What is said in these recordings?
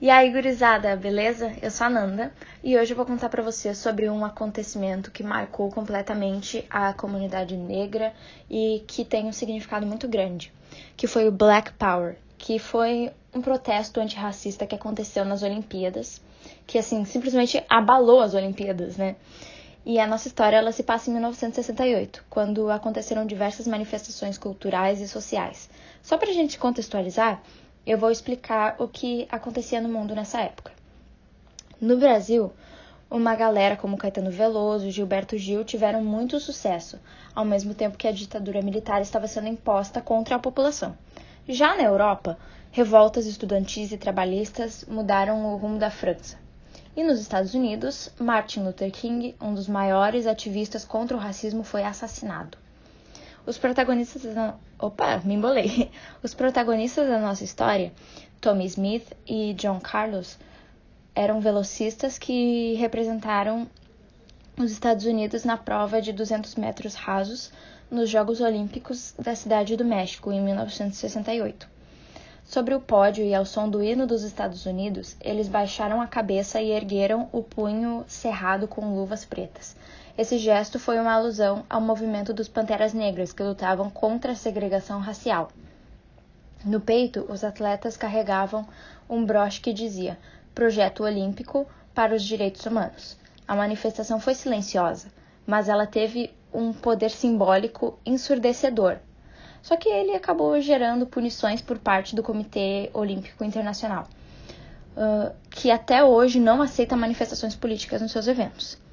E aí, gurizada, beleza? Eu sou a Nanda e hoje eu vou contar para vocês sobre um acontecimento que marcou completamente a comunidade negra e que tem um significado muito grande, que foi o Black Power, que foi um protesto antirracista que aconteceu nas Olimpíadas, que assim, simplesmente abalou as Olimpíadas, né? E a nossa história ela se passa em 1968, quando aconteceram diversas manifestações culturais e sociais. Só pra gente contextualizar, eu vou explicar o que acontecia no mundo nessa época. No Brasil, uma galera como Caetano Veloso e Gilberto Gil tiveram muito sucesso, ao mesmo tempo que a ditadura militar estava sendo imposta contra a população. Já na Europa, revoltas estudantis e trabalhistas mudaram o rumo da França. E nos Estados Unidos, Martin Luther King, um dos maiores ativistas contra o racismo, foi assassinado. Os protagonistas da... Opa, me embolei. Os protagonistas da nossa história, Tommy Smith e John Carlos, eram velocistas que representaram os Estados Unidos na prova de 200 metros rasos nos Jogos Olímpicos da Cidade do México em 1968. Sobre o pódio e ao som do hino dos Estados Unidos, eles baixaram a cabeça e ergueram o punho cerrado com luvas pretas. Esse gesto foi uma alusão ao movimento dos Panteras Negras, que lutavam contra a segregação racial. No peito, os atletas carregavam um broche que dizia Projeto Olímpico para os Direitos Humanos. A manifestação foi silenciosa, mas ela teve um poder simbólico ensurdecedor. Só que ele acabou gerando punições por parte do Comitê Olímpico Internacional, que até hoje não aceita manifestações políticas nos seus eventos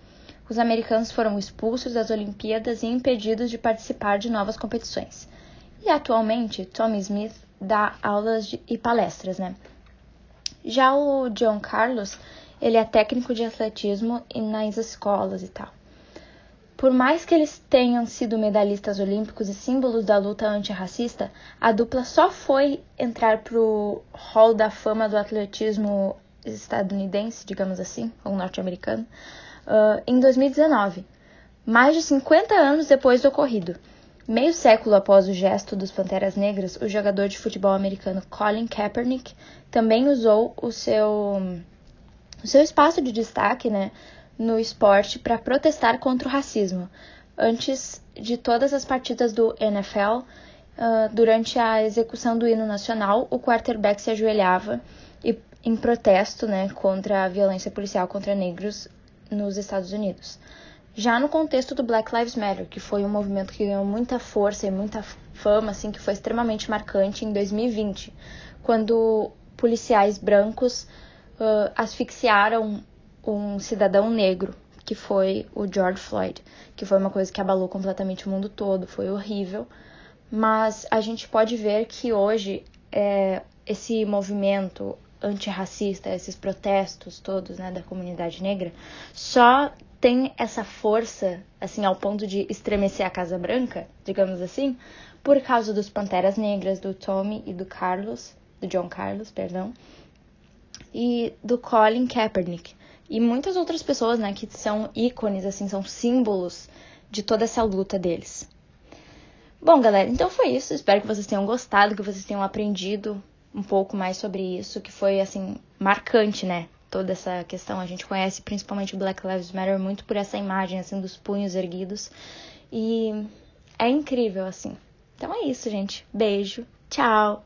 os americanos foram expulsos das Olimpíadas e impedidos de participar de novas competições. E atualmente, Tommy Smith dá aulas de, e palestras, né? Já o John Carlos, ele é técnico de atletismo nas escolas e tal. Por mais que eles tenham sido medalhistas olímpicos e símbolos da luta antirracista, a dupla só foi entrar pro hall da fama do atletismo estadunidense, digamos assim, ou norte-americano, uh, em 2019, mais de 50 anos depois do ocorrido. Meio século após o gesto dos Panteras Negras, o jogador de futebol americano Colin Kaepernick também usou o seu, o seu espaço de destaque né, no esporte para protestar contra o racismo. Antes de todas as partidas do NFL, uh, durante a execução do hino nacional, o quarterback se ajoelhava e, em protesto né, contra a violência policial contra negros nos Estados Unidos. Já no contexto do Black Lives Matter, que foi um movimento que ganhou muita força e muita fama, assim, que foi extremamente marcante em 2020, quando policiais brancos uh, asfixiaram um cidadão negro, que foi o George Floyd, que foi uma coisa que abalou completamente o mundo todo, foi horrível. Mas a gente pode ver que hoje é, esse movimento, antirracista, esses protestos todos, né, da comunidade negra, só tem essa força, assim, ao ponto de estremecer a Casa Branca, digamos assim, por causa dos Panteras Negras, do Tommy e do Carlos, do John Carlos, perdão, e do Colin Kaepernick. E muitas outras pessoas, né, que são ícones, assim, são símbolos de toda essa luta deles. Bom, galera, então foi isso. Espero que vocês tenham gostado, que vocês tenham aprendido um pouco mais sobre isso, que foi assim marcante, né? Toda essa questão a gente conhece principalmente o Black Lives Matter muito por essa imagem assim dos punhos erguidos e é incrível assim. Então é isso, gente. Beijo. Tchau.